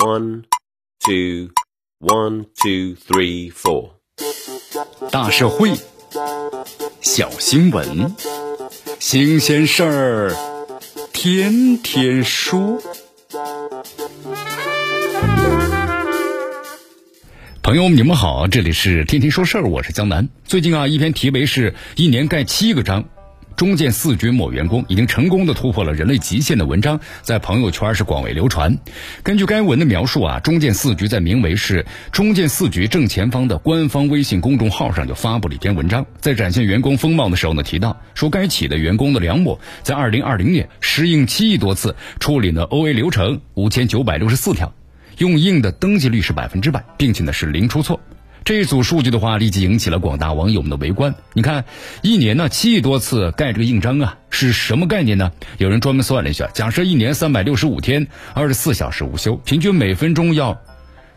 One, two, one, two, three, four。大社会，小新闻，新鲜事儿，天天说。朋友，你们好，这里是天天说事儿，我是江南。最近啊，一篇题为是一年盖七个章。中建四局某员工已经成功的突破了人类极限的文章，在朋友圈是广为流传。根据该文的描述啊，中建四局在名为是中建四局正前方的官方微信公众号上就发布了一篇文章，在展现员工风貌的时候呢，提到说该企的员工的梁某在二零二零年适应七亿多次，处理了 OA 流程五千九百六十四条，用印的登记率是百分之百，并且呢是零出错。这一组数据的话，立即引起了广大网友们的围观。你看，一年呢七亿多次盖这个印章啊，是什么概念呢？有人专门算了一下，假设一年三百六十五天，二十四小时无休，平均每分钟要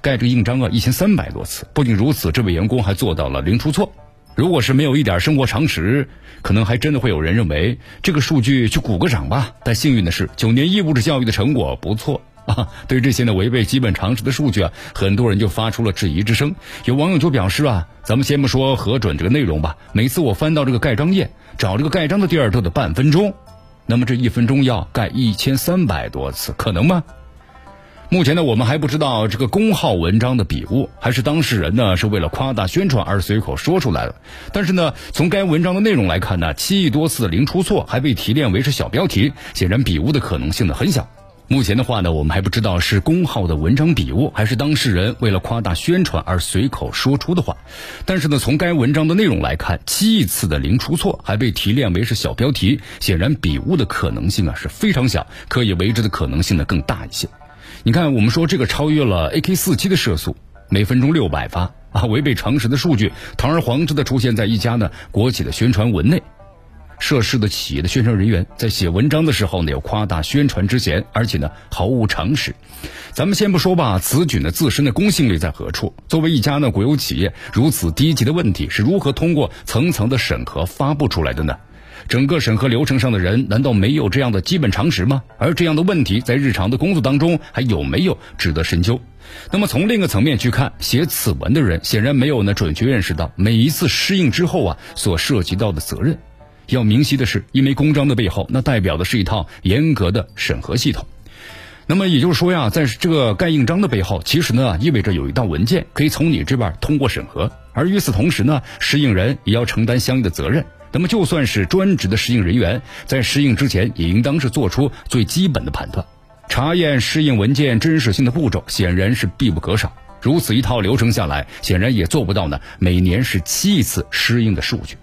盖这个印章啊一千三百多次。不仅如此，这位员工还做到了零出错。如果是没有一点生活常识，可能还真的会有人认为这个数据去鼓个掌吧。但幸运的是，九年义务制教育的成果不错。啊，对这些呢违背基本常识的数据啊，很多人就发出了质疑之声。有网友就表示啊，咱们先不说核准这个内容吧，每次我翻到这个盖章页，找这个盖章的地儿都得半分钟，那么这一分钟要盖一千三百多次，可能吗？目前呢，我们还不知道这个公号文章的笔误，还是当事人呢是为了夸大宣传而随口说出来的。但是呢，从该文章的内容来看呢，七亿多次的零出错还被提炼为是小标题，显然笔误的可能性呢很小。目前的话呢，我们还不知道是公号的文章笔误，还是当事人为了夸大宣传而随口说出的话。但是呢，从该文章的内容来看，七亿次的零出错还被提炼为是小标题，显然笔误的可能性啊是非常小，可以为之的可能性呢更大一些。你看，我们说这个超越了 AK 四七的射速，每分钟六百发啊，违背常识的数据，堂而皇之的出现在一家呢国企的宣传文内。涉事的企业的宣传人员在写文章的时候呢，有夸大宣传之嫌，而且呢毫无常识。咱们先不说吧，此举呢自身的公信力在何处？作为一家呢国有企业，如此低级的问题是如何通过层层的审核发布出来的呢？整个审核流程上的人难道没有这样的基本常识吗？而这样的问题在日常的工作当中还有没有值得深究？那么从另一个层面去看，写此文的人显然没有呢准确认识到每一次适应之后啊所涉及到的责任。要明晰的是，一枚公章的背后，那代表的是一套严格的审核系统。那么也就是说呀，在这个盖印章的背后，其实呢意味着有一道文件可以从你这边通过审核，而与此同时呢，适应人也要承担相应的责任。那么就算是专职的适应人员，在适应之前，也应当是做出最基本的判断，查验适应文件真实性的步骤显然是必不可少。如此一套流程下来，显然也做不到呢每年是七次适应的数据。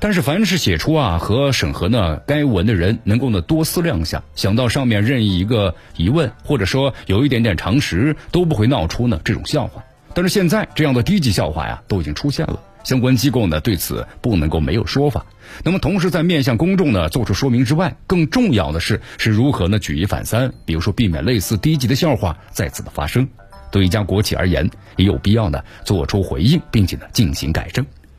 但是，凡是写出啊和审核呢该文的人，能够呢多思量下，想到上面任意一个疑问，或者说有一点点常识，都不会闹出呢这种笑话。但是现在这样的低级笑话呀，都已经出现了，相关机构呢对此不能够没有说法。那么，同时在面向公众呢做出说明之外，更重要的是是如何呢举一反三，比如说避免类似低级的笑话再次的发生。对一家国企而言，也有必要呢做出回应，并且呢进行改正。